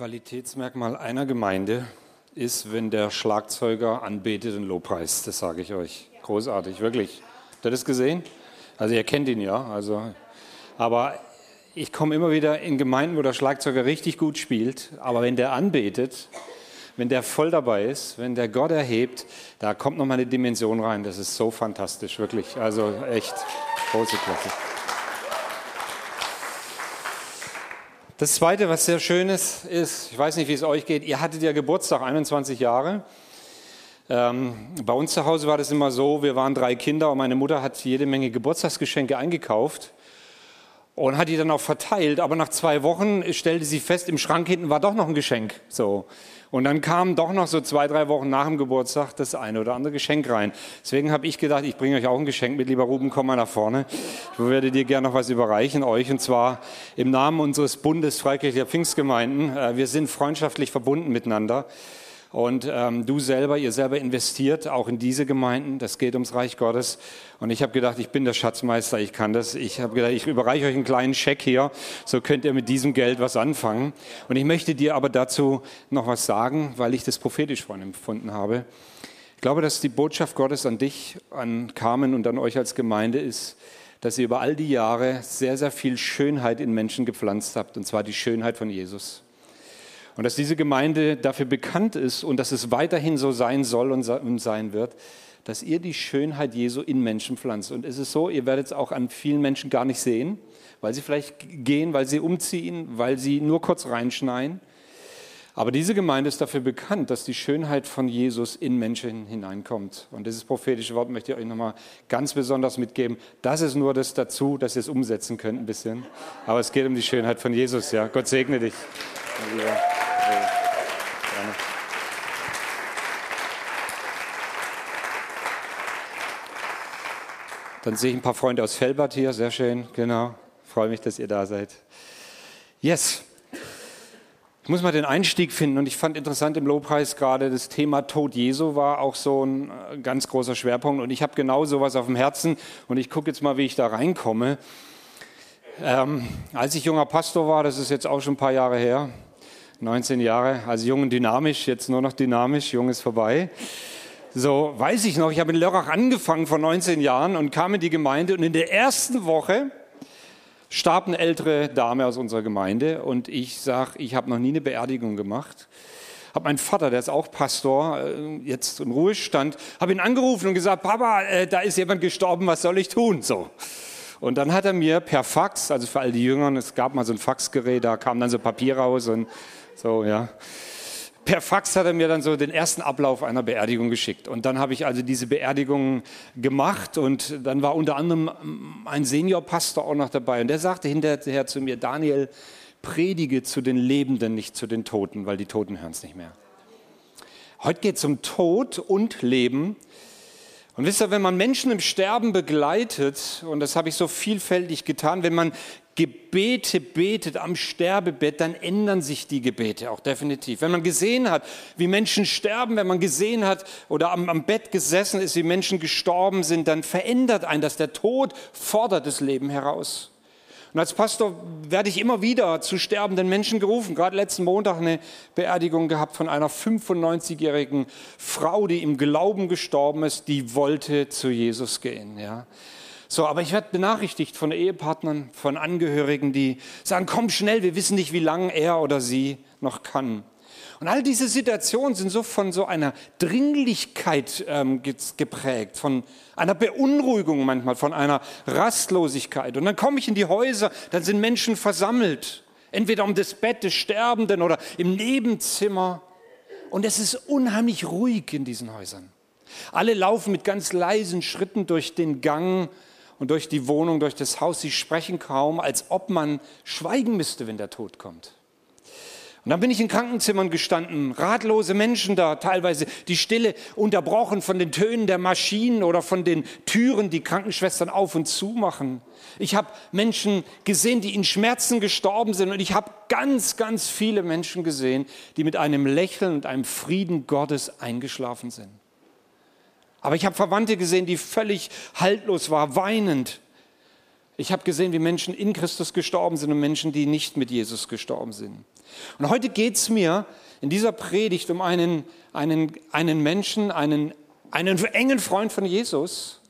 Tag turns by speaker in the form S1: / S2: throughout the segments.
S1: Qualitätsmerkmal einer Gemeinde ist, wenn der Schlagzeuger anbetet und Lobpreist. Das sage ich euch. Großartig, wirklich. Habt ihr das gesehen? Also ihr kennt ihn ja. Also, aber ich komme immer wieder in Gemeinden, wo der Schlagzeuger richtig gut spielt. Aber wenn der anbetet, wenn der voll dabei ist, wenn der Gott erhebt, da kommt noch mal eine Dimension rein. Das ist so fantastisch, wirklich. Also echt große Klasse. Das Zweite, was sehr schön ist, ist, ich weiß nicht, wie es euch geht, ihr hattet ja Geburtstag, 21 Jahre. Ähm, bei uns zu Hause war das immer so, wir waren drei Kinder und meine Mutter hat jede Menge Geburtstagsgeschenke eingekauft und hat die dann auch verteilt. Aber nach zwei Wochen stellte sie fest, im Schrank hinten war doch noch ein Geschenk. So. Und dann kam doch noch so zwei, drei Wochen nach dem Geburtstag das eine oder andere Geschenk rein. Deswegen habe ich gedacht, ich bringe euch auch ein Geschenk mit. Lieber Ruben, komm mal nach vorne. Ich werde dir gerne noch was überreichen, euch. Und zwar im Namen unseres Bundes Freikirchlicher Pfingstgemeinden. Äh, wir sind freundschaftlich verbunden miteinander. Und ähm, du selber, ihr selber investiert auch in diese Gemeinden. Das geht ums Reich Gottes. Und ich habe gedacht, ich bin der Schatzmeister, ich kann das. Ich habe gedacht, ich überreiche euch einen kleinen Scheck hier, so könnt ihr mit diesem Geld was anfangen. Und ich möchte dir aber dazu noch was sagen, weil ich das prophetisch von empfunden habe. Ich glaube, dass die Botschaft Gottes an dich, an Carmen und an euch als Gemeinde ist, dass ihr über all die Jahre sehr, sehr viel Schönheit in Menschen gepflanzt habt, und zwar die Schönheit von Jesus. Und dass diese Gemeinde dafür bekannt ist und dass es weiterhin so sein soll und sein wird, dass ihr die Schönheit Jesu in Menschen pflanzt. Und es ist so, ihr werdet es auch an vielen Menschen gar nicht sehen, weil sie vielleicht gehen, weil sie umziehen, weil sie nur kurz reinschneien. Aber diese Gemeinde ist dafür bekannt, dass die Schönheit von Jesus in Menschen hineinkommt. Und dieses prophetische Wort möchte ich euch nochmal ganz besonders mitgeben. Das ist nur das dazu, dass ihr es umsetzen könnt ein bisschen. Aber es geht um die Schönheit von Jesus. Ja, Gott segne dich. Ja. Dann sehe ich ein paar Freunde aus Felbert hier, sehr schön, genau. Freue mich, dass ihr da seid. Yes. Ich muss mal den Einstieg finden und ich fand interessant im Lobpreis gerade das Thema Tod Jesu war auch so ein äh, ganz großer Schwerpunkt und ich habe genau sowas auf dem Herzen und ich gucke jetzt mal, wie ich da reinkomme. Ähm, als ich junger Pastor war, das ist jetzt auch schon ein paar Jahre her, 19 Jahre, also jung und dynamisch, jetzt nur noch dynamisch, jung ist vorbei. So, weiß ich noch, ich habe in Lörrach angefangen vor 19 Jahren und kam in die Gemeinde und in der ersten Woche starb eine ältere Dame aus unserer Gemeinde und ich sage, ich habe noch nie eine Beerdigung gemacht. Habe meinen Vater, der ist auch Pastor, äh, jetzt im Ruhestand, habe ihn angerufen und gesagt, Papa, äh, da ist jemand gestorben, was soll ich tun? So. Und dann hat er mir per Fax, also für all die Jüngeren, es gab mal so ein Faxgerät, da kam dann so Papier raus und so, ja per Fax hat er mir dann so den ersten Ablauf einer Beerdigung geschickt. Und dann habe ich also diese Beerdigung gemacht und dann war unter anderem ein Seniorpastor auch noch dabei. Und der sagte hinterher zu mir, Daniel, predige zu den Lebenden, nicht zu den Toten, weil die Toten hören es nicht mehr. Heute geht es um Tod und Leben. Und wisst ihr, wenn man Menschen im Sterben begleitet, und das habe ich so vielfältig getan, wenn man Gebete betet am Sterbebett, dann ändern sich die Gebete auch definitiv. Wenn man gesehen hat, wie Menschen sterben, wenn man gesehen hat oder am, am Bett gesessen ist, wie Menschen gestorben sind, dann verändert ein das. Der Tod fordert das Leben heraus. Und als Pastor werde ich immer wieder zu sterbenden Menschen gerufen. Gerade letzten Montag eine Beerdigung gehabt von einer 95-jährigen Frau, die im Glauben gestorben ist, die wollte zu Jesus gehen. Ja. So, aber ich werde benachrichtigt von Ehepartnern, von Angehörigen, die sagen, komm schnell, wir wissen nicht, wie lange er oder sie noch kann. Und all diese Situationen sind so von so einer Dringlichkeit ähm, geprägt, von einer Beunruhigung manchmal, von einer Rastlosigkeit. Und dann komme ich in die Häuser, dann sind Menschen versammelt, entweder um das Bett des Sterbenden oder im Nebenzimmer. Und es ist unheimlich ruhig in diesen Häusern. Alle laufen mit ganz leisen Schritten durch den Gang und durch die Wohnung, durch das Haus. Sie sprechen kaum, als ob man schweigen müsste, wenn der Tod kommt. Und dann bin ich in Krankenzimmern gestanden, ratlose Menschen da, teilweise die Stille unterbrochen von den Tönen der Maschinen oder von den Türen, die Krankenschwestern auf und zu machen. Ich habe Menschen gesehen, die in Schmerzen gestorben sind und ich habe ganz, ganz viele Menschen gesehen, die mit einem Lächeln und einem Frieden Gottes eingeschlafen sind. Aber ich habe Verwandte gesehen, die völlig haltlos waren, weinend. Ich habe gesehen, wie Menschen in Christus gestorben sind und Menschen, die nicht mit Jesus gestorben sind. Und heute geht es mir in dieser Predigt um einen, einen, einen Menschen, einen, einen engen Freund von Jesus,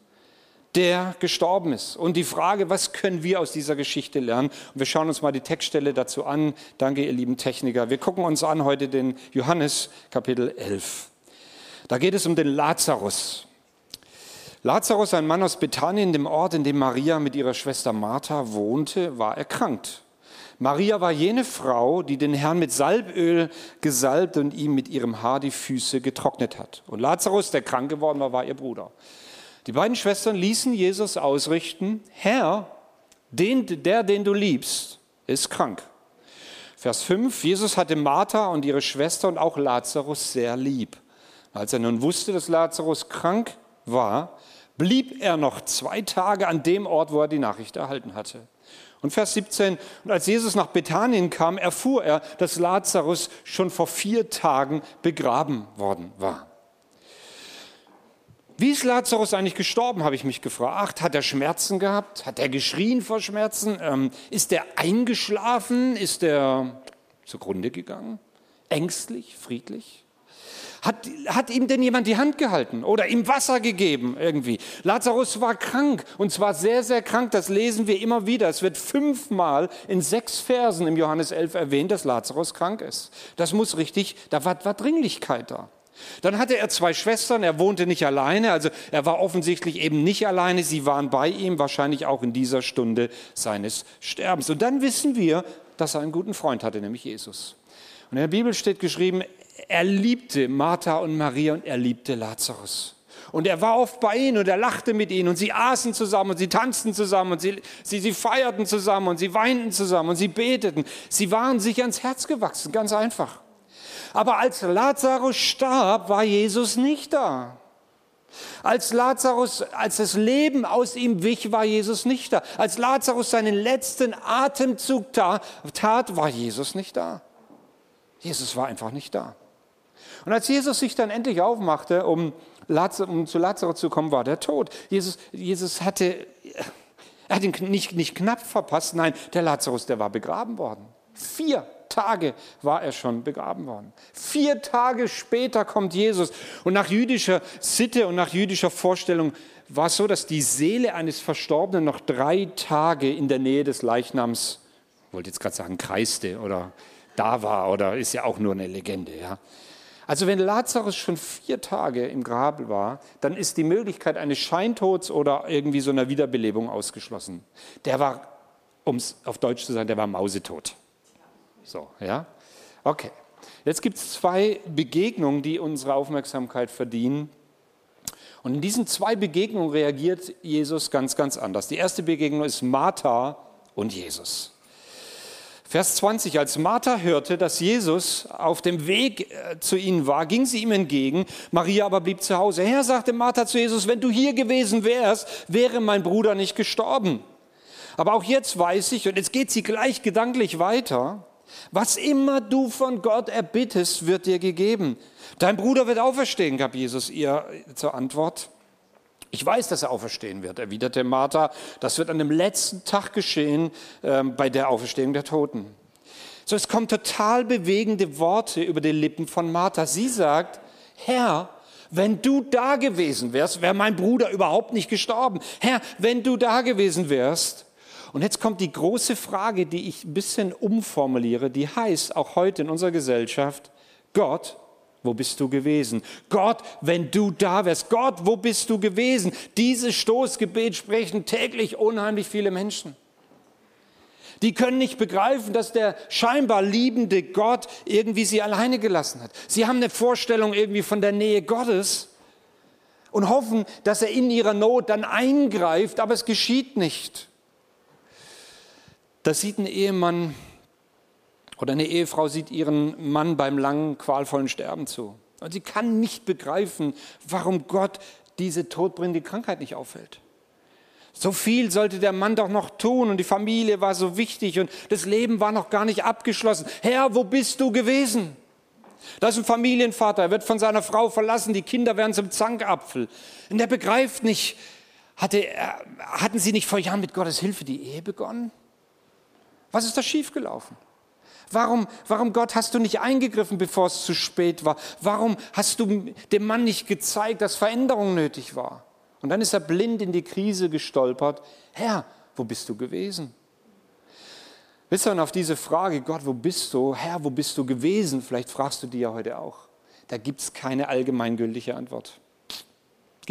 S1: der gestorben ist. Und die Frage, was können wir aus dieser Geschichte lernen? Und wir schauen uns mal die Textstelle dazu an. Danke, ihr lieben Techniker. Wir gucken uns an heute den Johannes Kapitel 11. Da geht es um den Lazarus. Lazarus, ein Mann aus Bethanien, dem Ort, in dem Maria mit ihrer Schwester Martha wohnte, war erkrankt. Maria war jene Frau, die den Herrn mit Salböl gesalbt und ihm mit ihrem Haar die Füße getrocknet hat. Und Lazarus, der krank geworden war, war ihr Bruder. Die beiden Schwestern ließen Jesus ausrichten, Herr, den, der, den du liebst, ist krank. Vers 5, Jesus hatte Martha und ihre Schwester und auch Lazarus sehr lieb. Als er nun wusste, dass Lazarus krank war, blieb er noch zwei Tage an dem Ort, wo er die Nachricht erhalten hatte. Und Vers 17, und als Jesus nach Bethanien kam, erfuhr er, dass Lazarus schon vor vier Tagen begraben worden war. Wie ist Lazarus eigentlich gestorben, habe ich mich gefragt. Hat er Schmerzen gehabt? Hat er geschrien vor Schmerzen? Ähm, ist er eingeschlafen? Ist er zugrunde gegangen? Ängstlich, friedlich? Hat, hat ihm denn jemand die Hand gehalten oder ihm Wasser gegeben irgendwie? Lazarus war krank und zwar sehr, sehr krank. Das lesen wir immer wieder. Es wird fünfmal in sechs Versen im Johannes 11 erwähnt, dass Lazarus krank ist. Das muss richtig, da war, war Dringlichkeit da. Dann hatte er zwei Schwestern, er wohnte nicht alleine, also er war offensichtlich eben nicht alleine, sie waren bei ihm, wahrscheinlich auch in dieser Stunde seines Sterbens. Und dann wissen wir, dass er einen guten Freund hatte, nämlich Jesus. Und in der Bibel steht geschrieben, er liebte Martha und Maria und er liebte Lazarus. Und er war oft bei ihnen und er lachte mit ihnen und sie aßen zusammen und sie tanzten zusammen und sie, sie, sie feierten zusammen und sie weinten zusammen und sie beteten. Sie waren sich ans Herz gewachsen, ganz einfach. Aber als Lazarus starb, war Jesus nicht da. Als Lazarus, als das Leben aus ihm wich, war Jesus nicht da. Als Lazarus seinen letzten Atemzug tat, war Jesus nicht da. Jesus war einfach nicht da. Und als Jesus sich dann endlich aufmachte, um, um zu Lazarus zu kommen, war der tot. Jesus, Jesus hatte, er hat ihn nicht, nicht knapp verpasst, nein, der Lazarus, der war begraben worden. Vier Tage war er schon begraben worden. Vier Tage später kommt Jesus. Und nach jüdischer Sitte und nach jüdischer Vorstellung war es so, dass die Seele eines Verstorbenen noch drei Tage in der Nähe des Leichnams, ich wollte jetzt gerade sagen, kreiste oder da war oder ist ja auch nur eine Legende. Ja. Also wenn Lazarus schon vier Tage im Grab war, dann ist die Möglichkeit eines Scheintods oder irgendwie so einer Wiederbelebung ausgeschlossen. Der war, um es auf Deutsch zu sagen, der war mausetot. So, ja? Okay. Jetzt gibt es zwei Begegnungen, die unsere Aufmerksamkeit verdienen. Und in diesen zwei Begegnungen reagiert Jesus ganz, ganz anders. Die erste Begegnung ist Martha und Jesus. Vers 20, als Martha hörte, dass Jesus auf dem Weg äh, zu ihnen war, ging sie ihm entgegen. Maria aber blieb zu Hause. Herr, sagte Martha zu Jesus, wenn du hier gewesen wärst, wäre mein Bruder nicht gestorben. Aber auch jetzt weiß ich, und jetzt geht sie gleich gedanklich weiter, was immer du von Gott erbittest, wird dir gegeben. Dein Bruder wird auferstehen, gab Jesus ihr zur Antwort. Ich weiß, dass er auferstehen wird, erwiderte Martha. Das wird an dem letzten Tag geschehen äh, bei der Auferstehung der Toten. So, es kommen total bewegende Worte über die Lippen von Martha. Sie sagt, Herr, wenn du da gewesen wärst, wäre mein Bruder überhaupt nicht gestorben. Herr, wenn du da gewesen wärst. Und jetzt kommt die große Frage, die ich ein bisschen umformuliere, die heißt auch heute in unserer Gesellschaft, Gott, wo bist du gewesen? Gott, wenn du da wärst. Gott, wo bist du gewesen? Dieses Stoßgebet sprechen täglich unheimlich viele Menschen. Die können nicht begreifen, dass der scheinbar liebende Gott irgendwie sie alleine gelassen hat. Sie haben eine Vorstellung irgendwie von der Nähe Gottes und hoffen, dass er in ihrer Not dann eingreift, aber es geschieht nicht. Da sieht ein Ehemann oder eine Ehefrau sieht ihren Mann beim langen, qualvollen Sterben zu. Und sie kann nicht begreifen, warum Gott diese todbringende Krankheit nicht aufhält. So viel sollte der Mann doch noch tun und die Familie war so wichtig und das Leben war noch gar nicht abgeschlossen. Herr, wo bist du gewesen? Das ist ein Familienvater, er wird von seiner Frau verlassen, die Kinder werden zum Zankapfel. Und er begreift nicht, Hatte, hatten sie nicht vor Jahren mit Gottes Hilfe die Ehe begonnen? Was ist da schiefgelaufen? Warum, warum Gott hast du nicht eingegriffen, bevor es zu spät war? Warum hast du dem Mann nicht gezeigt, dass Veränderung nötig war? Und dann ist er blind in die Krise gestolpert. Herr, wo bist du gewesen? Wisst ihr, und auf diese Frage, Gott, wo bist du? Herr, wo bist du gewesen? Vielleicht fragst du die ja heute auch. Da gibt es keine allgemeingültige Antwort.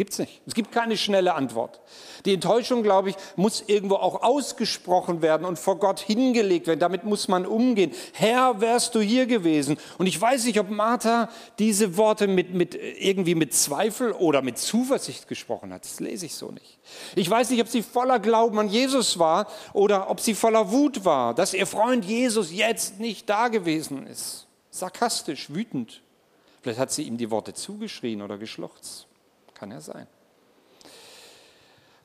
S1: Gibt es nicht. Es gibt keine schnelle Antwort. Die Enttäuschung, glaube ich, muss irgendwo auch ausgesprochen werden und vor Gott hingelegt werden. Damit muss man umgehen. Herr, wärst du hier gewesen? Und ich weiß nicht, ob Martha diese Worte mit, mit, irgendwie mit Zweifel oder mit Zuversicht gesprochen hat. Das lese ich so nicht. Ich weiß nicht, ob sie voller Glauben an Jesus war oder ob sie voller Wut war, dass ihr Freund Jesus jetzt nicht da gewesen ist. Sarkastisch, wütend. Vielleicht hat sie ihm die Worte zugeschrien oder geschluchzt. Kann ja sein.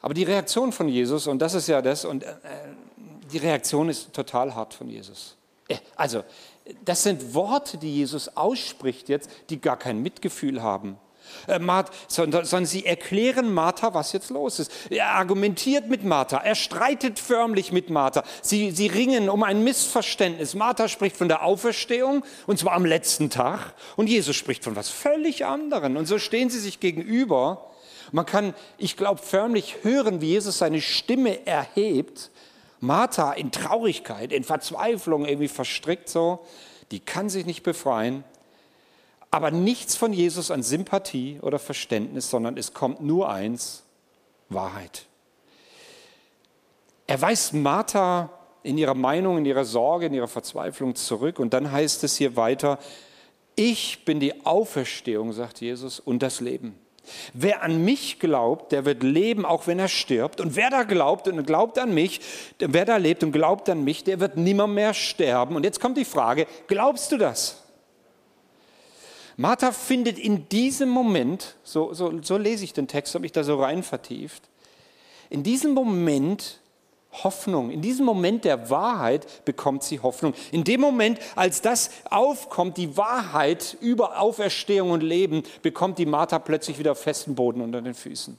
S1: Aber die Reaktion von Jesus, und das ist ja das, und äh, die Reaktion ist total hart von Jesus. Äh, also, das sind Worte, die Jesus ausspricht jetzt, die gar kein Mitgefühl haben. Äh, sondern sie erklären Martha, was jetzt los ist. Er argumentiert mit Martha, er streitet förmlich mit Martha. Sie, sie ringen um ein Missverständnis. Martha spricht von der Auferstehung, und zwar am letzten Tag, und Jesus spricht von was völlig anderem. Und so stehen sie sich gegenüber. Man kann, ich glaube, förmlich hören, wie Jesus seine Stimme erhebt. Martha in Traurigkeit, in Verzweiflung irgendwie verstrickt so, die kann sich nicht befreien aber nichts von Jesus an Sympathie oder Verständnis, sondern es kommt nur eins, Wahrheit. Er weist Martha in ihrer Meinung, in ihrer Sorge, in ihrer Verzweiflung zurück und dann heißt es hier weiter, ich bin die Auferstehung, sagt Jesus, und das Leben. Wer an mich glaubt, der wird leben, auch wenn er stirbt. Und wer da glaubt und glaubt an mich, wer da lebt und glaubt an mich, der wird nimmer mehr sterben. Und jetzt kommt die Frage, glaubst du das? Martha findet in diesem Moment, so, so, so lese ich den Text, habe ich da so rein vertieft, in diesem Moment Hoffnung. In diesem Moment der Wahrheit bekommt sie Hoffnung. In dem Moment, als das aufkommt, die Wahrheit über Auferstehung und Leben, bekommt die Martha plötzlich wieder festen Boden unter den Füßen.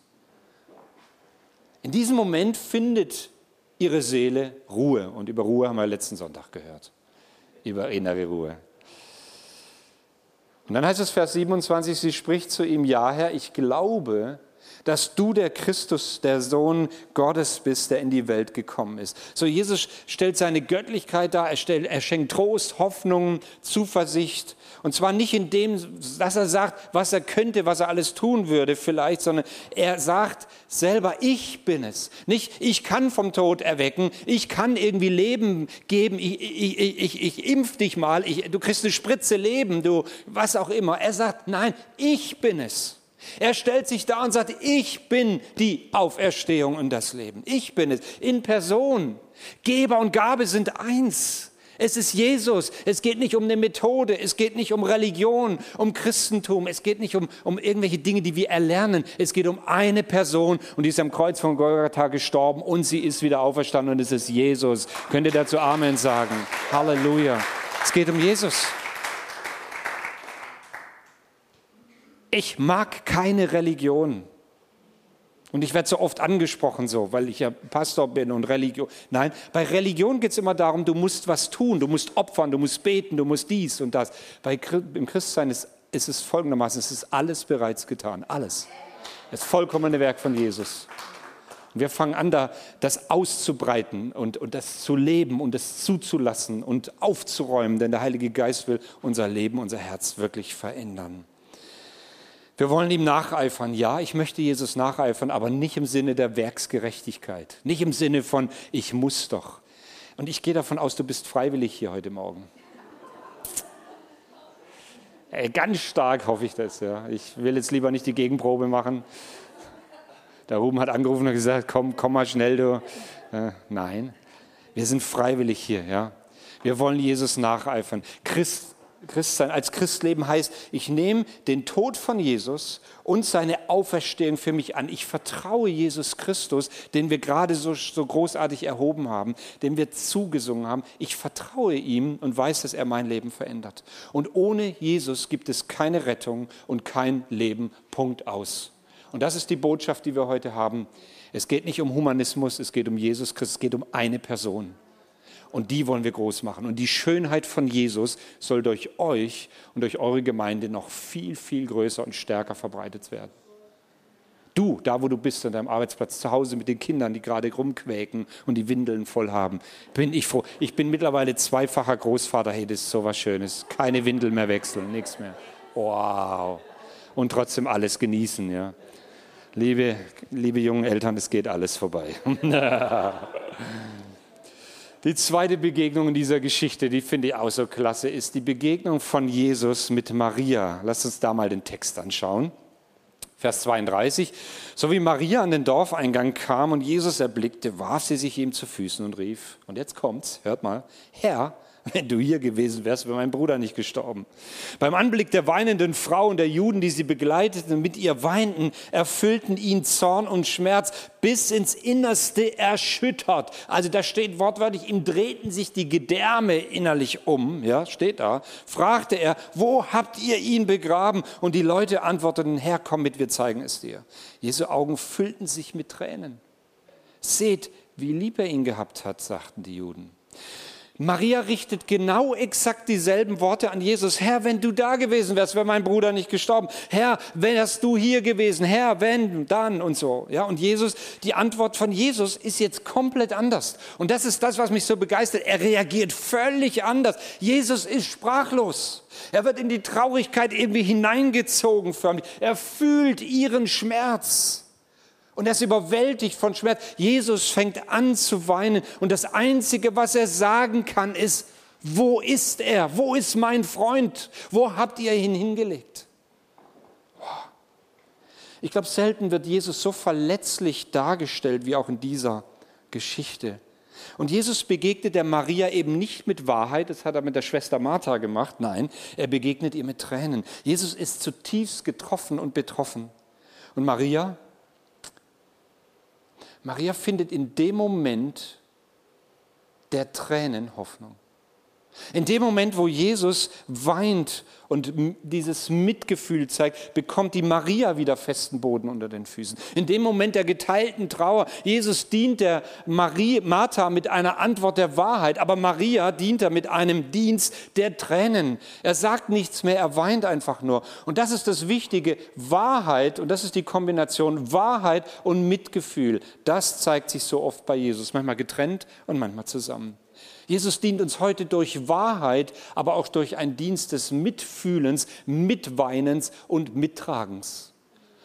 S1: In diesem Moment findet ihre Seele Ruhe. Und über Ruhe haben wir letzten Sonntag gehört. Über innere Ruhe. Und dann heißt es Vers 27, sie spricht zu ihm, ja Herr, ich glaube, dass du der Christus, der Sohn Gottes bist, der in die Welt gekommen ist. So Jesus stellt seine Göttlichkeit dar, er, stellt, er schenkt Trost, Hoffnung, Zuversicht. Und zwar nicht in dem, dass er sagt, was er könnte, was er alles tun würde vielleicht, sondern er sagt selber, ich bin es. Nicht, ich kann vom Tod erwecken, ich kann irgendwie Leben geben, ich, ich, ich, ich impf dich mal, du kriegst eine Spritze Leben, du, was auch immer. Er sagt, nein, ich bin es. Er stellt sich da und sagt, ich bin die Auferstehung und das Leben. Ich bin es in Person. Geber und Gabe sind eins. Es ist Jesus. Es geht nicht um eine Methode. Es geht nicht um Religion, um Christentum. Es geht nicht um, um irgendwelche Dinge, die wir erlernen. Es geht um eine Person und die ist am Kreuz von Golgatha gestorben und sie ist wieder auferstanden und es ist Jesus. Könnt ihr dazu Amen sagen? Halleluja. Es geht um Jesus. Ich mag keine Religion. Und ich werde so oft angesprochen, so, weil ich ja Pastor bin und Religion. Nein, bei Religion geht es immer darum, du musst was tun, du musst opfern, du musst beten, du musst dies und das. Bei, Im Christsein ist, ist es folgendermaßen, es ist alles bereits getan, alles. Das vollkommene Werk von Jesus. Und wir fangen an, da das auszubreiten und, und das zu leben und das zuzulassen und aufzuräumen, denn der Heilige Geist will unser Leben, unser Herz wirklich verändern. Wir wollen ihm nacheifern. Ja, ich möchte Jesus nacheifern, aber nicht im Sinne der Werksgerechtigkeit. Nicht im Sinne von, ich muss doch. Und ich gehe davon aus, du bist freiwillig hier heute Morgen. Ey, ganz stark hoffe ich das. Ja. Ich will jetzt lieber nicht die Gegenprobe machen. Der Ruben hat angerufen und gesagt, komm, komm mal schnell, du. Äh, nein, wir sind freiwillig hier. Ja. Wir wollen Jesus nacheifern. Christ, Christsein, als Christleben heißt, ich nehme den Tod von Jesus und seine Auferstehung für mich an. Ich vertraue Jesus Christus, den wir gerade so, so großartig erhoben haben, den wir zugesungen haben. Ich vertraue ihm und weiß, dass er mein Leben verändert. Und ohne Jesus gibt es keine Rettung und kein Leben. Punkt aus. Und das ist die Botschaft, die wir heute haben. Es geht nicht um Humanismus, es geht um Jesus Christus, es geht um eine Person. Und die wollen wir groß machen. Und die Schönheit von Jesus soll durch euch und durch eure Gemeinde noch viel, viel größer und stärker verbreitet werden. Du, da wo du bist, an deinem Arbeitsplatz, zu Hause mit den Kindern, die gerade rumquäken und die Windeln voll haben, bin ich froh. Ich bin mittlerweile zweifacher Großvater. Hey, das ist so was Schönes. Keine Windel mehr wechseln, nichts mehr. Wow. Und trotzdem alles genießen, ja. Liebe, liebe jungen Eltern, es geht alles vorbei. Die zweite Begegnung in dieser Geschichte, die finde ich auch so klasse, ist die Begegnung von Jesus mit Maria. Lass uns da mal den Text anschauen. Vers 32. So wie Maria an den Dorfeingang kam und Jesus erblickte, warf sie sich ihm zu Füßen und rief, und jetzt kommt's, hört mal, Herr, wenn du hier gewesen wärst, wäre mein Bruder nicht gestorben. Beim Anblick der weinenden Frau und der Juden, die sie begleiteten und mit ihr weinten, erfüllten ihn Zorn und Schmerz bis ins Innerste erschüttert. Also da steht wortwörtlich, ihm drehten sich die Gedärme innerlich um, ja, steht da. Fragte er, wo habt ihr ihn begraben? Und die Leute antworteten, Herr, komm mit, wir zeigen es dir. Jesu Augen füllten sich mit Tränen. Seht, wie lieb er ihn gehabt hat, sagten die Juden. Maria richtet genau exakt dieselben Worte an Jesus. Herr, wenn du da gewesen wärst, wäre mein Bruder nicht gestorben. Herr, wärst du hier gewesen. Herr, wenn, dann und so. Ja, und Jesus, die Antwort von Jesus ist jetzt komplett anders. Und das ist das, was mich so begeistert. Er reagiert völlig anders. Jesus ist sprachlos. Er wird in die Traurigkeit irgendwie hineingezogen förmlich. Er fühlt ihren Schmerz. Und er ist überwältigt von Schmerz. Jesus fängt an zu weinen. Und das Einzige, was er sagen kann, ist, wo ist er? Wo ist mein Freund? Wo habt ihr ihn hingelegt? Ich glaube, selten wird Jesus so verletzlich dargestellt wie auch in dieser Geschichte. Und Jesus begegnet der Maria eben nicht mit Wahrheit, das hat er mit der Schwester Martha gemacht, nein, er begegnet ihr mit Tränen. Jesus ist zutiefst getroffen und betroffen. Und Maria, Maria findet in dem Moment der Tränen Hoffnung. In dem Moment, wo Jesus weint und dieses Mitgefühl zeigt, bekommt die Maria wieder festen Boden unter den Füßen. In dem Moment der geteilten Trauer, Jesus dient der Marie, Martha mit einer Antwort der Wahrheit, aber Maria dient er mit einem Dienst der Tränen. Er sagt nichts mehr, er weint einfach nur. Und das ist das Wichtige, Wahrheit, und das ist die Kombination Wahrheit und Mitgefühl. Das zeigt sich so oft bei Jesus, manchmal getrennt und manchmal zusammen. Jesus dient uns heute durch Wahrheit, aber auch durch einen Dienst des Mitfühlens, Mitweinens und Mittragens.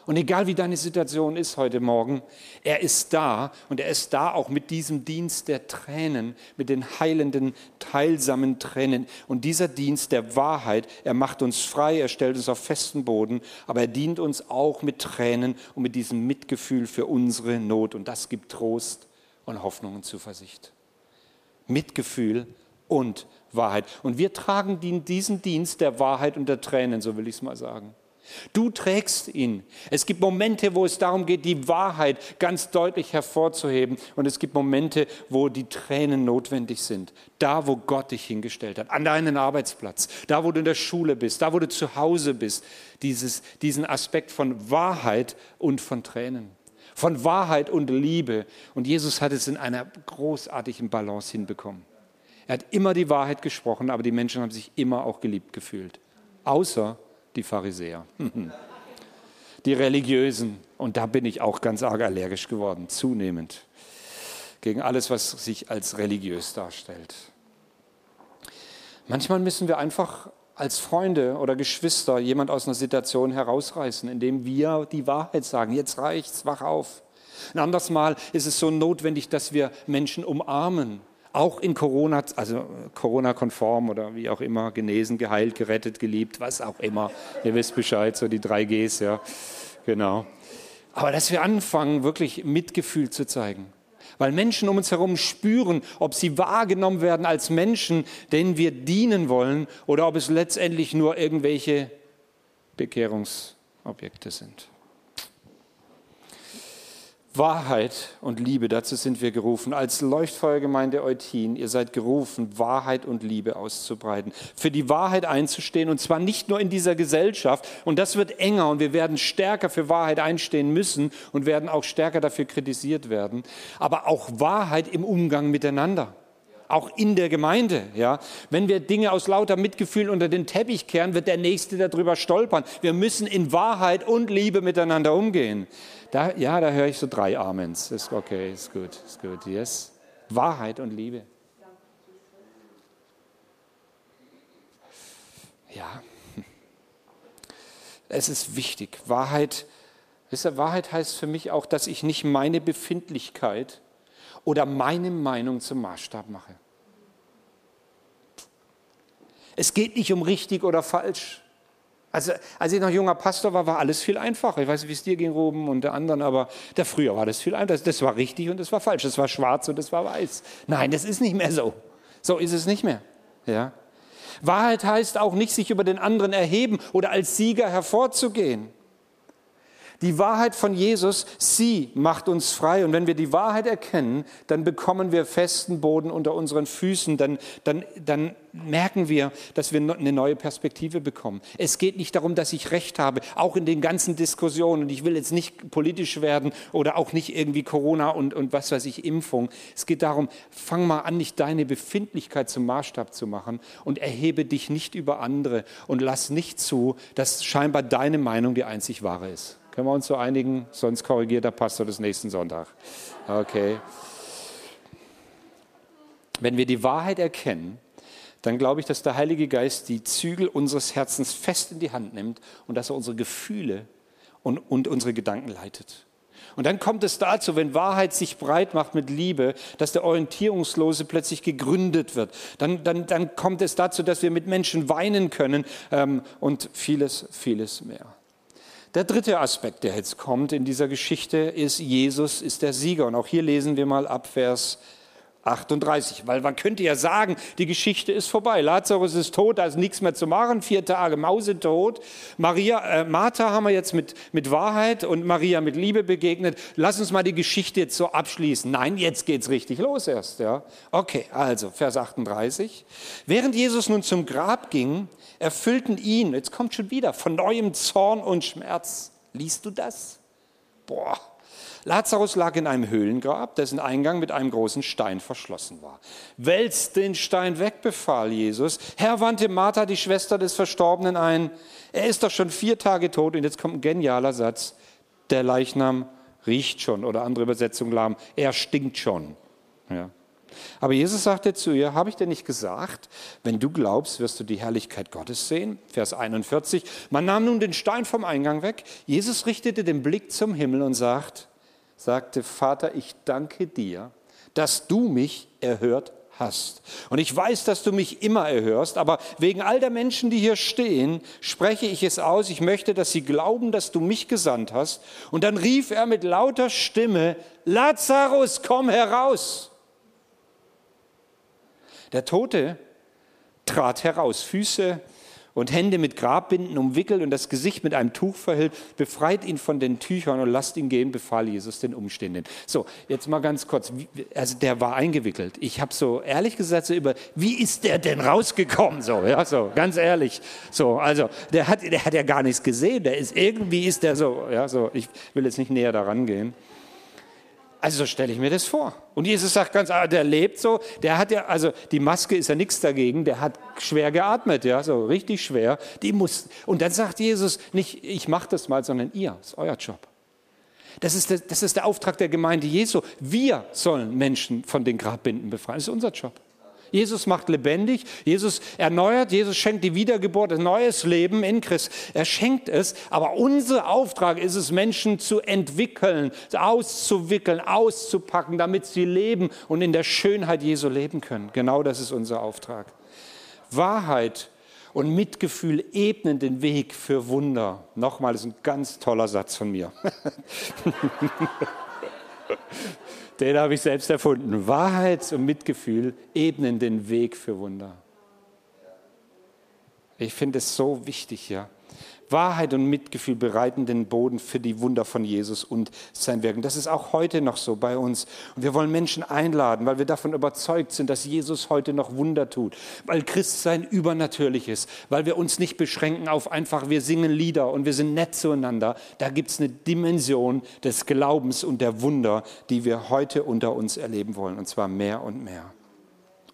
S1: Und egal wie deine Situation ist heute Morgen, er ist da und er ist da auch mit diesem Dienst der Tränen, mit den heilenden, teilsamen Tränen. Und dieser Dienst der Wahrheit, er macht uns frei, er stellt uns auf festen Boden, aber er dient uns auch mit Tränen und mit diesem Mitgefühl für unsere Not. Und das gibt Trost und Hoffnung und Zuversicht. Mitgefühl und Wahrheit. Und wir tragen diesen Dienst der Wahrheit und der Tränen, so will ich es mal sagen. Du trägst ihn. Es gibt Momente, wo es darum geht, die Wahrheit ganz deutlich hervorzuheben. Und es gibt Momente, wo die Tränen notwendig sind. Da, wo Gott dich hingestellt hat, an deinen Arbeitsplatz, da, wo du in der Schule bist, da, wo du zu Hause bist. Dieses, diesen Aspekt von Wahrheit und von Tränen von Wahrheit und Liebe. Und Jesus hat es in einer großartigen Balance hinbekommen. Er hat immer die Wahrheit gesprochen, aber die Menschen haben sich immer auch geliebt gefühlt. Außer die Pharisäer, die Religiösen. Und da bin ich auch ganz arg allergisch geworden, zunehmend. Gegen alles, was sich als religiös darstellt. Manchmal müssen wir einfach als Freunde oder Geschwister jemand aus einer Situation herausreißen, indem wir die Wahrheit sagen, jetzt reicht's, wach auf. Ein anderes Mal ist es so notwendig, dass wir Menschen umarmen, auch in Corona, also Corona-konform oder wie auch immer, genesen, geheilt, gerettet, geliebt, was auch immer. Ihr wisst Bescheid, so die drei Gs, ja, genau. Aber dass wir anfangen, wirklich Mitgefühl zu zeigen weil Menschen um uns herum spüren, ob sie wahrgenommen werden als Menschen, denen wir dienen wollen, oder ob es letztendlich nur irgendwelche Bekehrungsobjekte sind. Wahrheit und Liebe, dazu sind wir gerufen. Als Leuchtfeuergemeinde Eutin, ihr seid gerufen, Wahrheit und Liebe auszubreiten. Für die Wahrheit einzustehen und zwar nicht nur in dieser Gesellschaft. Und das wird enger und wir werden stärker für Wahrheit einstehen müssen und werden auch stärker dafür kritisiert werden. Aber auch Wahrheit im Umgang miteinander auch in der Gemeinde. Ja? Wenn wir Dinge aus lauter Mitgefühl unter den Teppich kehren, wird der Nächste darüber stolpern. Wir müssen in Wahrheit und Liebe miteinander umgehen. Da, ja, da höre ich so drei Amens. Ist okay, ist gut, ist gut. Yes. Wahrheit und Liebe. Ja, es ist wichtig. Wahrheit, Wahrheit heißt für mich auch, dass ich nicht meine Befindlichkeit oder meine Meinung zum Maßstab mache. Es geht nicht um richtig oder falsch. Also, als ich noch junger Pastor war, war alles viel einfacher. Ich weiß nicht, wie es dir ging, Ruben und der anderen, aber der früher war das viel einfacher. Das war richtig und das war falsch. Das war schwarz und das war weiß. Nein, das ist nicht mehr so. So ist es nicht mehr. Ja? Wahrheit heißt auch nicht, sich über den anderen erheben oder als Sieger hervorzugehen. Die Wahrheit von Jesus, sie macht uns frei. Und wenn wir die Wahrheit erkennen, dann bekommen wir festen Boden unter unseren Füßen. Dann, dann, dann merken wir, dass wir eine neue Perspektive bekommen. Es geht nicht darum, dass ich Recht habe, auch in den ganzen Diskussionen. Und ich will jetzt nicht politisch werden oder auch nicht irgendwie Corona und, und was weiß ich, Impfung. Es geht darum, fang mal an, nicht deine Befindlichkeit zum Maßstab zu machen und erhebe dich nicht über andere und lass nicht zu, dass scheinbar deine Meinung die einzig wahre ist. Können wir uns so einigen? Sonst korrigiert der Pastor das nächsten Sonntag. Okay. Wenn wir die Wahrheit erkennen, dann glaube ich, dass der Heilige Geist die Zügel unseres Herzens fest in die Hand nimmt und dass er unsere Gefühle und, und unsere Gedanken leitet. Und dann kommt es dazu, wenn Wahrheit sich breit macht mit Liebe, dass der Orientierungslose plötzlich gegründet wird. Dann, dann, dann kommt es dazu, dass wir mit Menschen weinen können ähm, und vieles, vieles mehr. Der dritte Aspekt, der jetzt kommt in dieser Geschichte, ist, Jesus ist der Sieger. Und auch hier lesen wir mal ab Vers 38, weil man könnte ja sagen, die Geschichte ist vorbei. Lazarus ist tot, da ist nichts mehr zu machen, vier Tage mausetot. Maria, äh, Martha haben wir jetzt mit, mit Wahrheit und Maria mit Liebe begegnet. Lass uns mal die Geschichte jetzt so abschließen. Nein, jetzt geht's richtig los erst. Ja? Okay, also Vers 38. Während Jesus nun zum Grab ging, erfüllten ihn, jetzt kommt schon wieder, von neuem Zorn und Schmerz. Liest du das? Boah. Lazarus lag in einem Höhlengrab, dessen Eingang mit einem großen Stein verschlossen war. Wälzt den Stein weg, befahl Jesus. Herr wandte Martha, die Schwester des Verstorbenen, ein. Er ist doch schon vier Tage tot. Und jetzt kommt ein genialer Satz. Der Leichnam riecht schon. Oder andere Übersetzung lahm. Er stinkt schon. Ja. Aber Jesus sagte zu ihr, habe ich dir nicht gesagt, wenn du glaubst, wirst du die Herrlichkeit Gottes sehen? Vers 41. Man nahm nun den Stein vom Eingang weg. Jesus richtete den Blick zum Himmel und sagt, sagte, Vater, ich danke dir, dass du mich erhört hast. Und ich weiß, dass du mich immer erhörst, aber wegen all der Menschen, die hier stehen, spreche ich es aus. Ich möchte, dass sie glauben, dass du mich gesandt hast. Und dann rief er mit lauter Stimme, Lazarus, komm heraus. Der Tote trat heraus, Füße und Hände mit Grabbinden umwickelt und das Gesicht mit einem Tuch verhüllt, befreit ihn von den Tüchern und lasst ihn gehen, befahl Jesus den Umständen. So, jetzt mal ganz kurz, also der war eingewickelt. Ich habe so ehrlich gesagt so über, wie ist der denn rausgekommen? So, ja, so, ganz ehrlich. So, also der hat, der hat ja gar nichts gesehen. Der ist irgendwie ist der so, ja, so. Ich will jetzt nicht näher daran gehen. Also so stelle ich mir das vor. Und Jesus sagt ganz, ah, der lebt so, der hat ja, also die Maske ist ja nichts dagegen, der hat schwer geatmet, ja, so richtig schwer. Die muss, und dann sagt Jesus nicht, ich mache das mal, sondern ihr, das ist euer Job. Das ist, der, das ist der Auftrag der Gemeinde Jesu. Wir sollen Menschen von den Grabbinden befreien. Das ist unser Job. Jesus macht lebendig, Jesus erneuert, Jesus schenkt die Wiedergeburt, ein neues Leben in Christus. Er schenkt es, aber unser Auftrag ist es, Menschen zu entwickeln, auszuwickeln, auszupacken, damit sie leben und in der Schönheit Jesu leben können. Genau das ist unser Auftrag. Wahrheit und Mitgefühl ebnen den Weg für Wunder. Nochmal, das ist ein ganz toller Satz von mir. Den habe ich selbst erfunden. Wahrheit und Mitgefühl ebnen den Weg für Wunder. Ich finde es so wichtig hier. Wahrheit und Mitgefühl bereiten den Boden für die Wunder von Jesus und sein Wirken. Das ist auch heute noch so bei uns. Und wir wollen Menschen einladen, weil wir davon überzeugt sind, dass Jesus heute noch Wunder tut. Weil Christsein übernatürlich ist. Weil wir uns nicht beschränken auf einfach, wir singen Lieder und wir sind nett zueinander. Da gibt es eine Dimension des Glaubens und der Wunder, die wir heute unter uns erleben wollen. Und zwar mehr und mehr.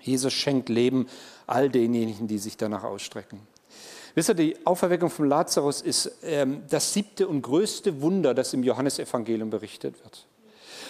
S1: Jesus schenkt Leben all denjenigen, die sich danach ausstrecken. Wisst ihr, die Auferweckung von Lazarus ist ähm, das siebte und größte Wunder, das im Johannesevangelium berichtet wird.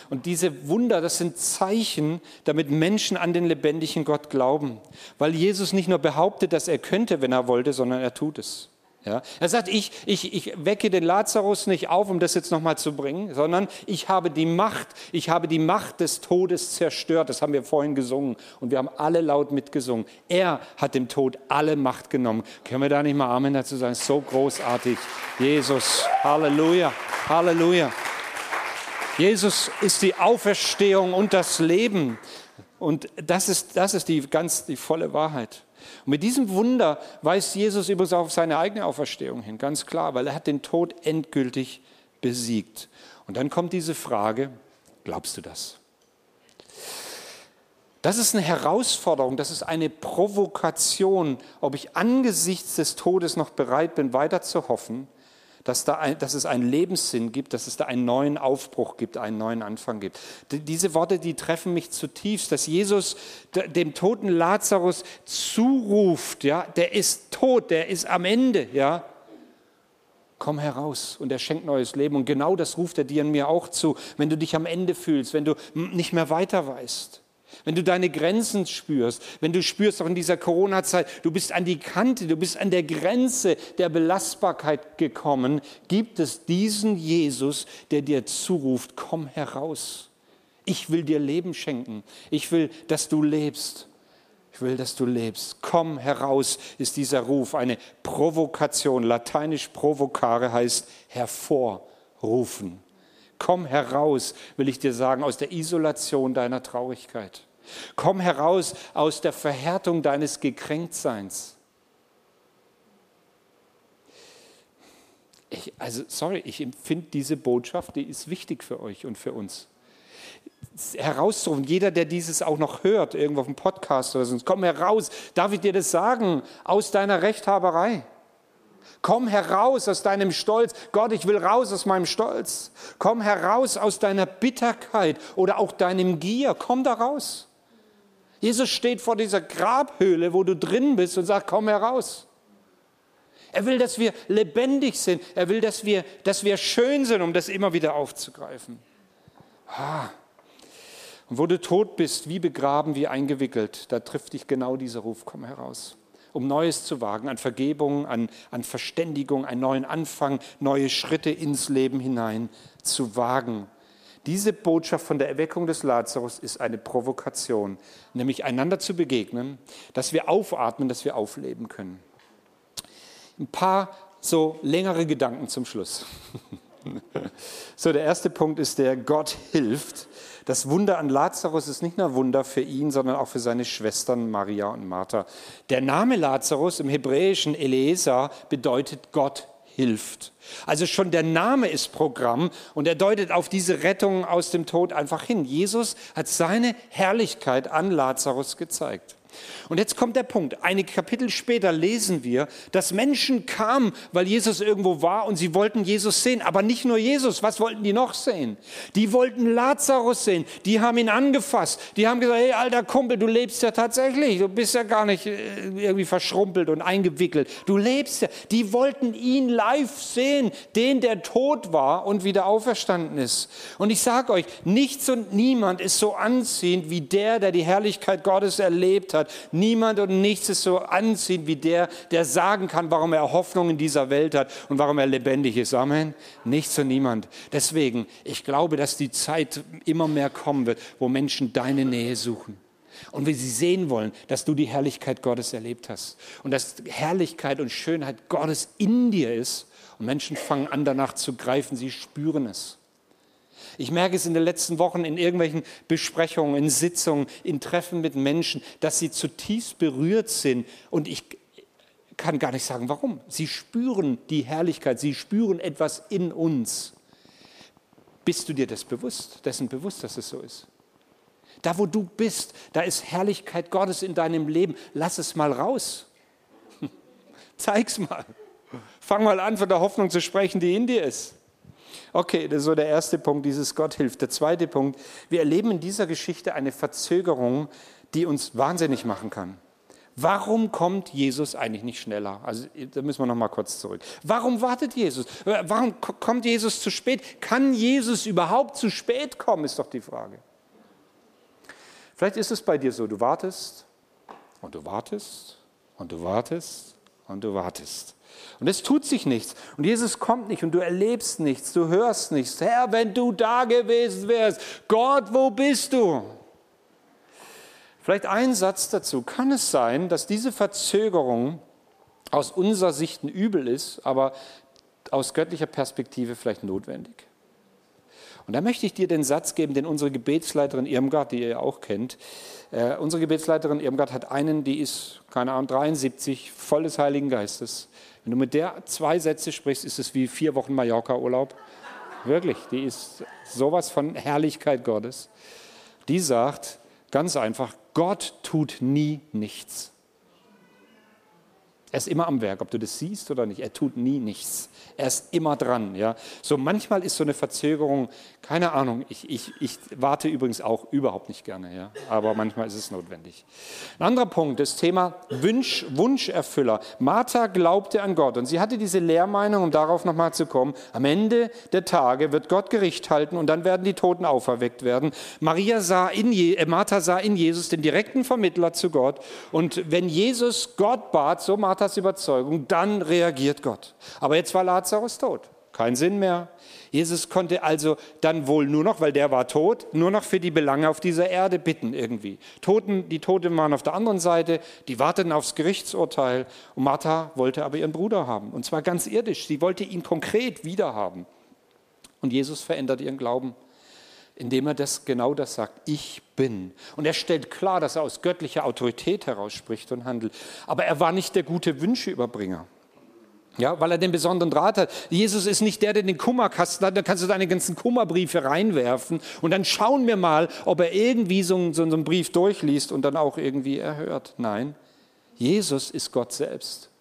S1: Und diese Wunder, das sind Zeichen, damit Menschen an den lebendigen Gott glauben. Weil Jesus nicht nur behauptet, dass er könnte, wenn er wollte, sondern er tut es. Ja? Er sagt, ich, ich, ich wecke den Lazarus nicht auf, um das jetzt nochmal zu bringen, sondern ich habe die Macht, ich habe die Macht des Todes zerstört. Das haben wir vorhin gesungen und wir haben alle laut mitgesungen. Er hat dem Tod alle Macht genommen. Können wir da nicht mal Amen dazu sagen? So großartig. Jesus, Halleluja, Halleluja. Jesus ist die Auferstehung und das Leben. Und das ist, das ist die ganz die volle Wahrheit. Und mit diesem Wunder weist Jesus übrigens auf seine eigene Auferstehung hin, ganz klar, weil er hat den Tod endgültig besiegt. Und dann kommt diese Frage, glaubst du das? Das ist eine Herausforderung, das ist eine Provokation, ob ich angesichts des Todes noch bereit bin, weiter zu hoffen dass, da ein, dass es einen Lebenssinn gibt, dass es da einen neuen Aufbruch gibt, einen neuen Anfang gibt. Diese Worte, die treffen mich zutiefst, dass Jesus dem toten Lazarus zuruft, ja, der ist tot, der ist am Ende, ja. Komm heraus und er schenkt neues Leben. Und genau das ruft er dir und mir auch zu, wenn du dich am Ende fühlst, wenn du nicht mehr weiter weißt. Wenn du deine Grenzen spürst, wenn du spürst auch in dieser Corona-Zeit, du bist an die Kante, du bist an der Grenze der Belastbarkeit gekommen, gibt es diesen Jesus, der dir zuruft, komm heraus. Ich will dir Leben schenken. Ich will, dass du lebst. Ich will, dass du lebst. Komm heraus ist dieser Ruf, eine Provokation. Lateinisch provocare heißt hervorrufen. Komm heraus, will ich dir sagen, aus der Isolation deiner Traurigkeit. Komm heraus aus der Verhärtung deines Gekränktseins. Ich, also, sorry, ich empfinde diese Botschaft, die ist wichtig für euch und für uns. Herauszurufen, jeder, der dieses auch noch hört, irgendwo auf dem Podcast oder sonst, komm heraus, darf ich dir das sagen, aus deiner Rechthaberei. Komm heraus aus deinem Stolz. Gott, ich will raus aus meinem Stolz. Komm heraus aus deiner Bitterkeit oder auch deinem Gier. Komm da raus. Jesus steht vor dieser Grabhöhle, wo du drin bist und sagt, komm heraus. Er will, dass wir lebendig sind. Er will, dass wir, dass wir schön sind, um das immer wieder aufzugreifen. Ah. Und wo du tot bist, wie begraben, wie eingewickelt, da trifft dich genau dieser Ruf, komm heraus um Neues zu wagen, an Vergebung, an, an Verständigung, einen neuen Anfang, neue Schritte ins Leben hinein zu wagen. Diese Botschaft von der Erweckung des Lazarus ist eine Provokation, nämlich einander zu begegnen, dass wir aufatmen, dass wir aufleben können. Ein paar so längere Gedanken zum Schluss. So, der erste Punkt ist der, Gott hilft. Das Wunder an Lazarus ist nicht nur Wunder für ihn, sondern auch für seine Schwestern Maria und Martha. Der Name Lazarus im Hebräischen Elesa bedeutet Gott hilft. Also schon der Name ist Programm und er deutet auf diese Rettung aus dem Tod einfach hin. Jesus hat seine Herrlichkeit an Lazarus gezeigt. Und jetzt kommt der Punkt. Einige Kapitel später lesen wir, dass Menschen kamen, weil Jesus irgendwo war und sie wollten Jesus sehen. Aber nicht nur Jesus. Was wollten die noch sehen? Die wollten Lazarus sehen. Die haben ihn angefasst. Die haben gesagt, hey alter Kumpel, du lebst ja tatsächlich. Du bist ja gar nicht äh, irgendwie verschrumpelt und eingewickelt. Du lebst ja. Die wollten ihn live sehen. Den, der tot war und wieder auferstanden ist. Und ich sage euch, nichts und niemand ist so anziehend wie der, der die Herrlichkeit Gottes erlebt hat Niemand und nichts ist so anziehend wie der, der sagen kann, warum er Hoffnung in dieser Welt hat und warum er lebendig ist. Amen. Nichts und niemand. Deswegen, ich glaube, dass die Zeit immer mehr kommen wird, wo Menschen deine Nähe suchen. Und wenn sie sehen wollen, dass du die Herrlichkeit Gottes erlebt hast und dass Herrlichkeit und Schönheit Gottes in dir ist und Menschen fangen an danach zu greifen, sie spüren es. Ich merke es in den letzten Wochen in irgendwelchen Besprechungen, in Sitzungen, in Treffen mit Menschen, dass sie zutiefst berührt sind. Und ich kann gar nicht sagen, warum. Sie spüren die Herrlichkeit, sie spüren etwas in uns. Bist du dir das bewusst, dessen bewusst, dass es so ist? Da, wo du bist, da ist Herrlichkeit Gottes in deinem Leben. Lass es mal raus. Zeig's mal. Fang mal an, von der Hoffnung zu sprechen, die in dir ist. Okay, das ist so der erste Punkt, dieses Gott hilft. Der zweite Punkt, wir erleben in dieser Geschichte eine Verzögerung, die uns wahnsinnig machen kann. Warum kommt Jesus eigentlich nicht schneller? Also da müssen wir noch mal kurz zurück. Warum wartet Jesus? Warum kommt Jesus zu spät? Kann Jesus überhaupt zu spät kommen, ist doch die Frage. Vielleicht ist es bei dir so, du wartest und du wartest und du wartest und du wartest. Und es tut sich nichts. Und Jesus kommt nicht und du erlebst nichts, du hörst nichts. Herr, wenn du da gewesen wärst, Gott, wo bist du? Vielleicht ein Satz dazu. Kann es sein, dass diese Verzögerung aus unserer Sicht ein Übel ist, aber aus göttlicher Perspektive vielleicht notwendig? Und da möchte ich dir den Satz geben, den unsere Gebetsleiterin Irmgard, die ihr ja auch kennt, äh, unsere Gebetsleiterin Irmgard hat einen, die ist, keine Ahnung, 73, voll des Heiligen Geistes. Wenn du mit der zwei Sätze sprichst, ist es wie vier Wochen Mallorca-Urlaub. Wirklich, die ist sowas von Herrlichkeit Gottes. Die sagt ganz einfach, Gott tut nie nichts. Er ist immer am Werk, ob du das siehst oder nicht. Er tut nie nichts. Er ist immer dran. Ja. So manchmal ist so eine Verzögerung, keine Ahnung. Ich, ich, ich warte übrigens auch überhaupt nicht gerne, ja. aber manchmal ist es notwendig. Ein anderer Punkt, das Thema Wunsch, Wunscherfüller. Martha glaubte an Gott und sie hatte diese Lehrmeinung, um darauf nochmal zu kommen. Am Ende der Tage wird Gott Gericht halten und dann werden die Toten auferweckt werden. Maria sah in Je äh, Martha sah in Jesus den direkten Vermittler zu Gott und wenn Jesus Gott bat, so Martha Marthas Überzeugung, dann reagiert Gott. Aber jetzt war Lazarus tot. Kein Sinn mehr. Jesus konnte also dann wohl nur noch, weil der war tot, nur noch für die Belange auf dieser Erde bitten irgendwie. Toten, die Toten waren auf der anderen Seite, die warteten aufs Gerichtsurteil. Und Martha wollte aber ihren Bruder haben. Und zwar ganz irdisch. Sie wollte ihn konkret wiederhaben. Und Jesus verändert ihren Glauben indem er das genau das sagt, ich bin. Und er stellt klar, dass er aus göttlicher Autorität heraus spricht und handelt. Aber er war nicht der gute Wünscheüberbringer. Ja, weil er den besonderen Draht hat. Jesus ist nicht der, der den Kummerkasten hat, da kannst du deine ganzen Kummerbriefe reinwerfen und dann schauen wir mal, ob er irgendwie so, so, so einen Brief durchliest und dann auch irgendwie erhört. Nein, Jesus ist Gott selbst.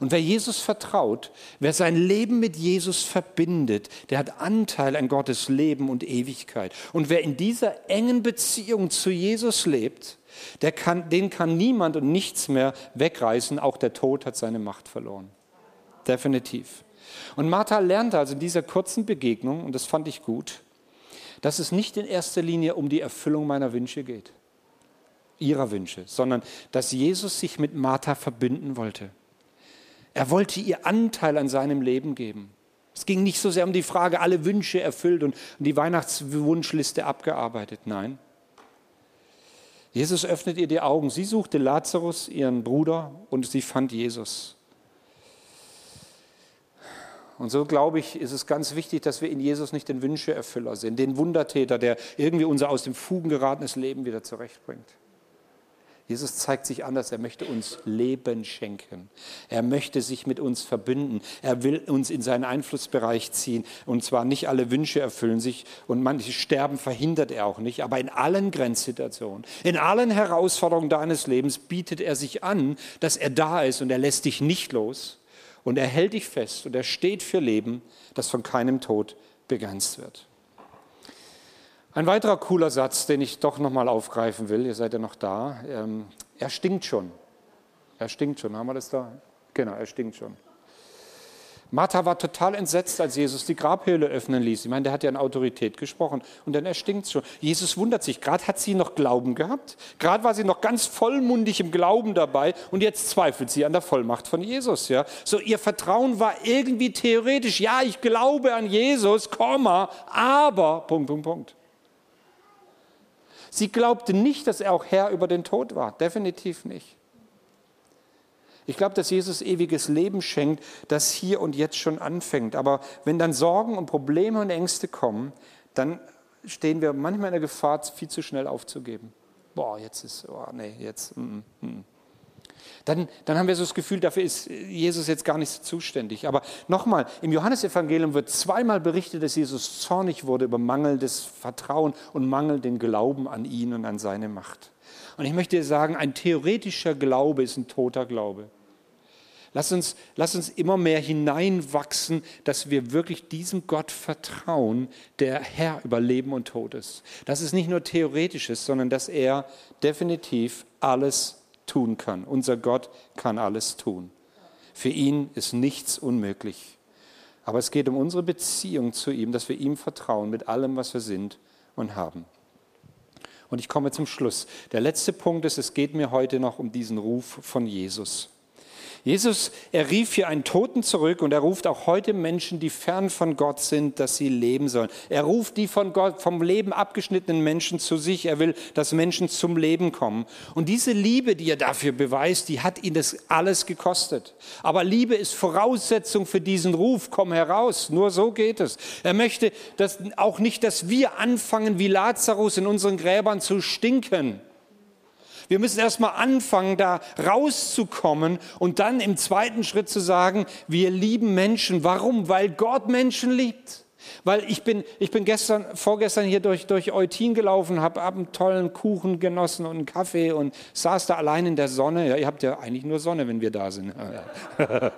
S1: Und wer Jesus vertraut, wer sein Leben mit Jesus verbindet, der hat Anteil an Gottes Leben und Ewigkeit. Und wer in dieser engen Beziehung zu Jesus lebt, der kann, den kann niemand und nichts mehr wegreißen. Auch der Tod hat seine Macht verloren. Definitiv. Und Martha lernte also in dieser kurzen Begegnung, und das fand ich gut, dass es nicht in erster Linie um die Erfüllung meiner Wünsche geht, ihrer Wünsche, sondern dass Jesus sich mit Martha verbinden wollte. Er wollte ihr Anteil an seinem Leben geben. Es ging nicht so sehr um die Frage, alle Wünsche erfüllt und die Weihnachtswunschliste abgearbeitet. Nein. Jesus öffnet ihr die Augen. Sie suchte Lazarus, ihren Bruder, und sie fand Jesus. Und so glaube ich, ist es ganz wichtig, dass wir in Jesus nicht den Wünscheerfüller sind, den Wundertäter, der irgendwie unser aus dem Fugen geratenes Leben wieder zurechtbringt. Jesus zeigt sich anders. Er möchte uns Leben schenken. Er möchte sich mit uns verbinden. Er will uns in seinen Einflussbereich ziehen. Und zwar nicht alle Wünsche erfüllen sich und manche Sterben verhindert er auch nicht. Aber in allen Grenzsituationen, in allen Herausforderungen deines Lebens bietet er sich an, dass er da ist und er lässt dich nicht los. Und er hält dich fest und er steht für Leben, das von keinem Tod begrenzt wird. Ein weiterer cooler Satz, den ich doch nochmal aufgreifen will, ihr seid ja noch da. Ähm, er stinkt schon. Er stinkt schon. Haben wir das da? Genau, er stinkt schon. Martha war total entsetzt, als Jesus die Grabhöhle öffnen ließ. Ich meine, der hat ja in Autorität gesprochen und dann erstinkt schon. Jesus wundert sich. Gerade hat sie noch Glauben gehabt. Gerade war sie noch ganz vollmundig im Glauben dabei und jetzt zweifelt sie an der Vollmacht von Jesus. Ja, so ihr Vertrauen war irgendwie theoretisch. Ja, ich glaube an Jesus, Komma, aber Punkt, Punkt, Punkt. Sie glaubte nicht, dass er auch Herr über den Tod war. Definitiv nicht. Ich glaube, dass Jesus ewiges Leben schenkt, das hier und jetzt schon anfängt. Aber wenn dann Sorgen und Probleme und Ängste kommen, dann stehen wir manchmal in der Gefahr, viel zu schnell aufzugeben. Boah, jetzt ist, oh nee, jetzt. Mm, mm. Dann, dann haben wir so das Gefühl, dafür ist Jesus jetzt gar nicht zuständig. Aber nochmal, im Johannesevangelium wird zweimal berichtet, dass Jesus zornig wurde über mangelndes Vertrauen und mangelnden Glauben an ihn und an seine Macht. Und ich möchte dir sagen, ein theoretischer Glaube ist ein toter Glaube. Lass uns, lass uns immer mehr hineinwachsen, dass wir wirklich diesem Gott vertrauen, der Herr über Leben und Tod ist. Dass es nicht nur theoretisch ist, sondern dass er definitiv alles tun kann. Unser Gott kann alles tun. Für ihn ist nichts unmöglich. Aber es geht um unsere Beziehung zu ihm, dass wir ihm vertrauen mit allem, was wir sind und haben. Und ich komme zum Schluss. Der letzte Punkt ist, es geht mir heute noch um diesen Ruf von Jesus. Jesus, er rief hier einen Toten zurück und er ruft auch heute Menschen, die fern von Gott sind, dass sie leben sollen. Er ruft die von Gott, vom Leben abgeschnittenen Menschen zu sich. Er will, dass Menschen zum Leben kommen. Und diese Liebe, die er dafür beweist, die hat ihn das alles gekostet. Aber Liebe ist Voraussetzung für diesen Ruf. Komm heraus. Nur so geht es. Er möchte dass auch nicht, dass wir anfangen, wie Lazarus in unseren Gräbern zu stinken wir müssen erstmal anfangen, da rauszukommen und dann im zweiten Schritt zu sagen, wir lieben Menschen. Warum? Weil Gott Menschen liebt. Weil ich bin, ich bin gestern, vorgestern hier durch, durch Eutin gelaufen, habe hab einen tollen Kuchen genossen und einen Kaffee und saß da allein in der Sonne. Ja, ihr habt ja eigentlich nur Sonne, wenn wir da sind.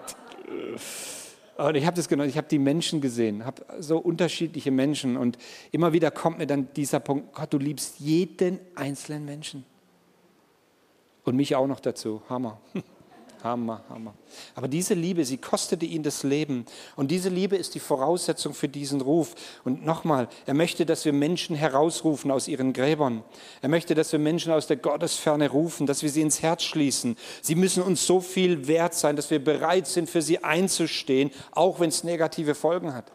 S1: Und ich habe das genossen, ich habe die Menschen gesehen, habe so unterschiedliche Menschen und immer wieder kommt mir dann dieser Punkt, Gott, du liebst jeden einzelnen Menschen. Und mich auch noch dazu. Hammer. Hammer, Hammer. Aber diese Liebe, sie kostete ihn das Leben. Und diese Liebe ist die Voraussetzung für diesen Ruf. Und nochmal, er möchte, dass wir Menschen herausrufen aus ihren Gräbern. Er möchte, dass wir Menschen aus der Gottesferne rufen, dass wir sie ins Herz schließen. Sie müssen uns so viel wert sein, dass wir bereit sind, für sie einzustehen, auch wenn es negative Folgen hat.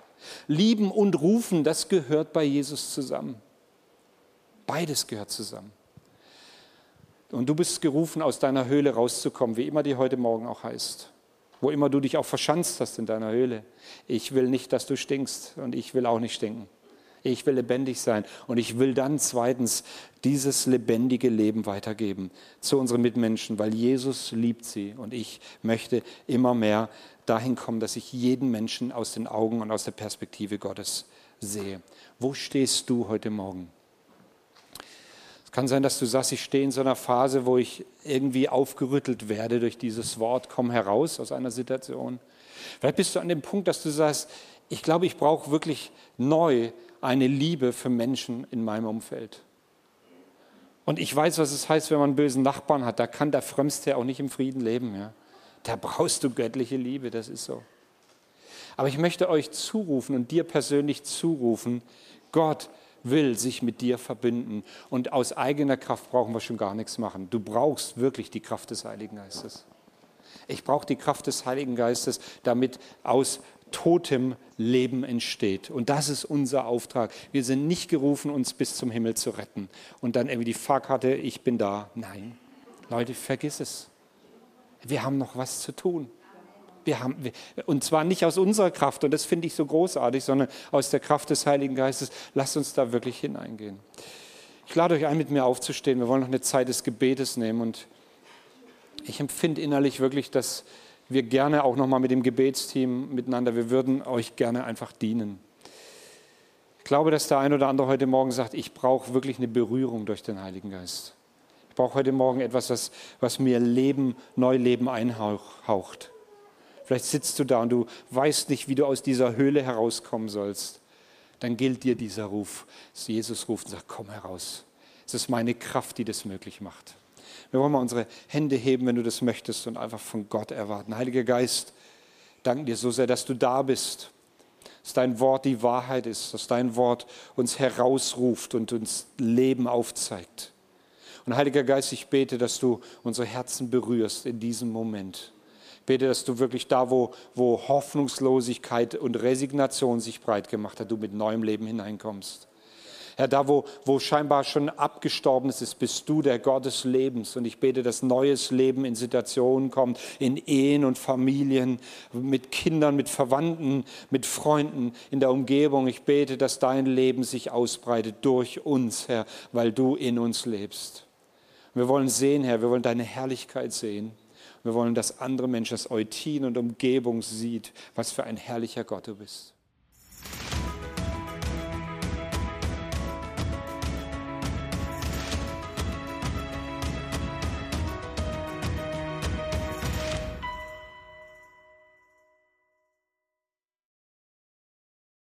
S1: Lieben und rufen, das gehört bei Jesus zusammen. Beides gehört zusammen. Und du bist gerufen, aus deiner Höhle rauszukommen, wie immer die heute Morgen auch heißt. Wo immer du dich auch verschanzt hast in deiner Höhle. Ich will nicht, dass du stinkst und ich will auch nicht stinken. Ich will lebendig sein und ich will dann zweitens dieses lebendige Leben weitergeben zu unseren Mitmenschen, weil Jesus liebt sie und ich möchte immer mehr dahin kommen, dass ich jeden Menschen aus den Augen und aus der Perspektive Gottes sehe. Wo stehst du heute Morgen? Kann sein, dass du sagst, ich stehe in so einer Phase, wo ich irgendwie aufgerüttelt werde durch dieses Wort, komm heraus aus einer Situation. Vielleicht bist du an dem Punkt, dass du sagst, ich glaube, ich brauche wirklich neu eine Liebe für Menschen in meinem Umfeld. Und ich weiß, was es heißt, wenn man einen bösen Nachbarn hat. Da kann der Frömmste auch nicht im Frieden leben. Ja? Da brauchst du göttliche Liebe, das ist so. Aber ich möchte euch zurufen und dir persönlich zurufen, Gott will sich mit dir verbinden. Und aus eigener Kraft brauchen wir schon gar nichts machen. Du brauchst wirklich die Kraft des Heiligen Geistes. Ich brauche die Kraft des Heiligen Geistes, damit aus totem Leben entsteht. Und das ist unser Auftrag. Wir sind nicht gerufen, uns bis zum Himmel zu retten. Und dann irgendwie die Fahrkarte, ich bin da. Nein, Leute, vergiss es. Wir haben noch was zu tun. Wir haben, und zwar nicht aus unserer Kraft, und das finde ich so großartig, sondern aus der Kraft des Heiligen Geistes. Lasst uns da wirklich hineingehen. Ich lade euch ein, mit mir aufzustehen. Wir wollen noch eine Zeit des Gebetes nehmen. Und ich empfinde innerlich wirklich, dass wir gerne auch nochmal mit dem Gebetsteam miteinander, wir würden euch gerne einfach dienen. Ich glaube, dass der ein oder andere heute Morgen sagt, ich brauche wirklich eine Berührung durch den Heiligen Geist. Ich brauche heute Morgen etwas, was, was mir Leben, Neuleben einhaucht. Vielleicht sitzt du da und du weißt nicht, wie du aus dieser Höhle herauskommen sollst. Dann gilt dir dieser Ruf. Jesus ruft und sagt, komm heraus. Es ist meine Kraft, die das möglich macht. Wir wollen mal unsere Hände heben, wenn du das möchtest und einfach von Gott erwarten. Heiliger Geist, danke dir so sehr, dass du da bist. Dass dein Wort die Wahrheit ist, dass dein Wort uns herausruft und uns Leben aufzeigt. Und Heiliger Geist, ich bete, dass du unsere Herzen berührst in diesem Moment bete, dass du wirklich da, wo, wo Hoffnungslosigkeit und Resignation sich breit gemacht hat, du mit neuem Leben hineinkommst. Herr, da wo, wo scheinbar schon abgestorben ist, bist du der Gott des Lebens. Und ich bete, dass neues Leben in Situationen kommt, in Ehen und Familien, mit Kindern, mit Verwandten, mit Freunden in der Umgebung. Ich bete, dass dein Leben sich ausbreitet durch uns, Herr, weil du in uns lebst. Wir wollen sehen, Herr, wir wollen deine Herrlichkeit sehen. Wir wollen, dass andere Menschen das Eutin und Umgebung sieht, was für ein herrlicher Gott du bist.